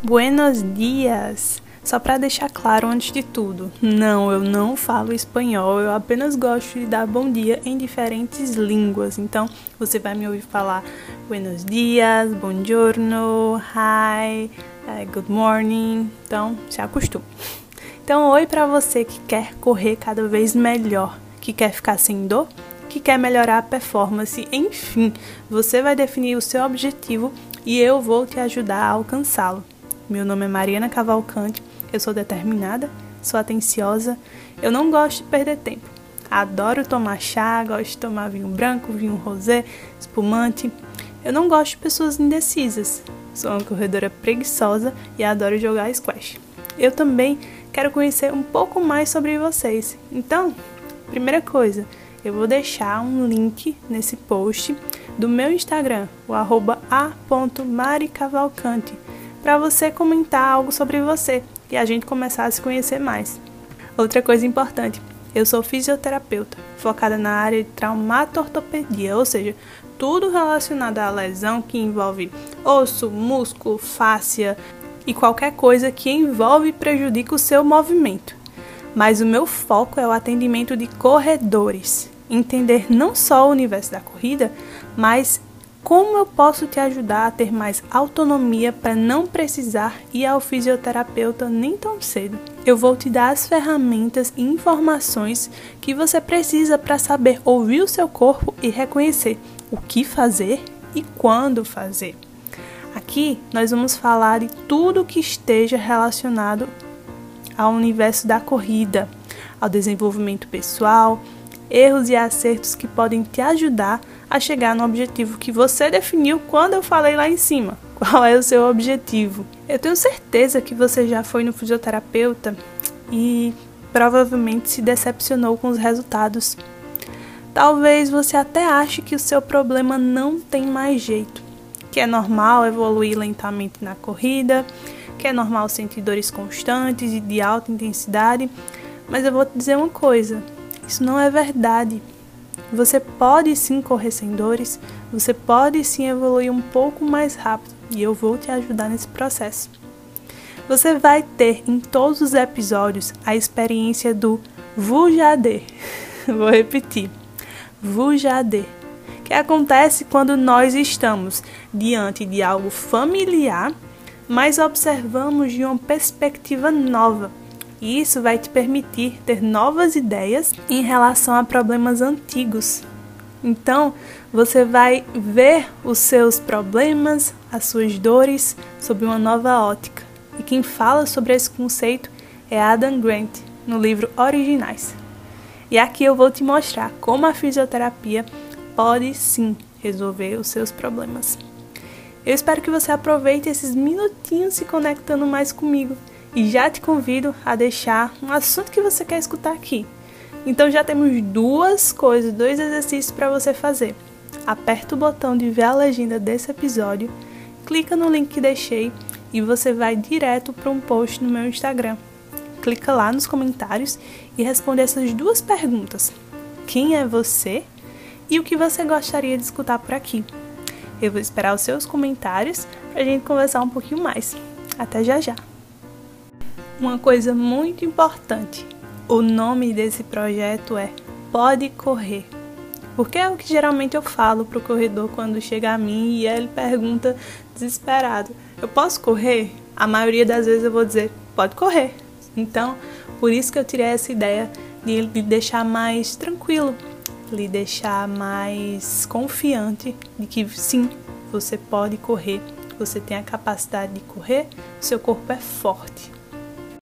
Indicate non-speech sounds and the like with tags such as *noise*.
Buenos dias! Só para deixar claro antes de tudo, não, eu não falo espanhol, eu apenas gosto de dar bom dia em diferentes línguas. Então, você vai me ouvir falar buenos dias, buongiorno, hi, eh, good morning. Então, se acostume. Então, oi para você que quer correr cada vez melhor, que quer ficar sem dor, que quer melhorar a performance, enfim, você vai definir o seu objetivo e eu vou te ajudar a alcançá-lo. Meu nome é Mariana Cavalcante, eu sou determinada, sou atenciosa, eu não gosto de perder tempo. Adoro tomar chá, gosto de tomar vinho branco, vinho rosé, espumante. Eu não gosto de pessoas indecisas. Sou uma corredora preguiçosa e adoro jogar squash. Eu também quero conhecer um pouco mais sobre vocês. Então, primeira coisa, eu vou deixar um link nesse post do meu Instagram, o a.maricavalcante para você comentar algo sobre você e a gente começar a se conhecer mais. Outra coisa importante, eu sou fisioterapeuta, focada na área de traumatortopedia, ou seja, tudo relacionado à lesão que envolve osso, músculo, fáscia e qualquer coisa que envolve e prejudica o seu movimento. Mas o meu foco é o atendimento de corredores, entender não só o universo da corrida, mas como eu posso te ajudar a ter mais autonomia para não precisar ir ao fisioterapeuta nem tão cedo? Eu vou te dar as ferramentas e informações que você precisa para saber ouvir o seu corpo e reconhecer o que fazer e quando fazer. Aqui nós vamos falar de tudo que esteja relacionado ao universo da corrida, ao desenvolvimento pessoal, erros e acertos que podem te ajudar a chegar no objetivo que você definiu quando eu falei lá em cima. *laughs* Qual é o seu objetivo? Eu tenho certeza que você já foi no fisioterapeuta e provavelmente se decepcionou com os resultados. Talvez você até ache que o seu problema não tem mais jeito, que é normal evoluir lentamente na corrida, que é normal sentir dores constantes e de alta intensidade, mas eu vou te dizer uma coisa: isso não é verdade. Você pode sim correr sem dores, você pode sim evoluir um pouco mais rápido e eu vou te ajudar nesse processo. Você vai ter em todos os episódios a experiência do Vujade. *laughs* Vou repetir. Vujade, que acontece quando nós estamos diante de algo familiar, mas observamos de uma perspectiva nova e isso vai te permitir ter novas ideias em relação a problemas antigos. Então, você vai ver os seus problemas, as suas dores sob uma nova ótica. E quem fala sobre esse conceito é Adam Grant, no livro Originais. E aqui eu vou te mostrar como a fisioterapia pode sim resolver os seus problemas. Eu espero que você aproveite esses minutinhos se conectando mais comigo e já te convido a deixar um assunto que você quer escutar aqui. Então já temos duas coisas, dois exercícios para você fazer. Aperta o botão de ver a legenda desse episódio, clica no link que deixei e você vai direto para um post no meu Instagram. Clica lá nos comentários e responde essas duas perguntas: quem é você e o que você gostaria de escutar por aqui? Eu vou esperar os seus comentários para a gente conversar um pouquinho mais. Até já já! Uma coisa muito importante. O nome desse projeto é Pode Correr. Porque é o que geralmente eu falo pro corredor quando chega a mim e ele pergunta desesperado: Eu posso correr? A maioria das vezes eu vou dizer: Pode correr. Então, por isso que eu tirei essa ideia de lhe deixar mais tranquilo, lhe deixar mais confiante de que sim, você pode correr, você tem a capacidade de correr, seu corpo é forte.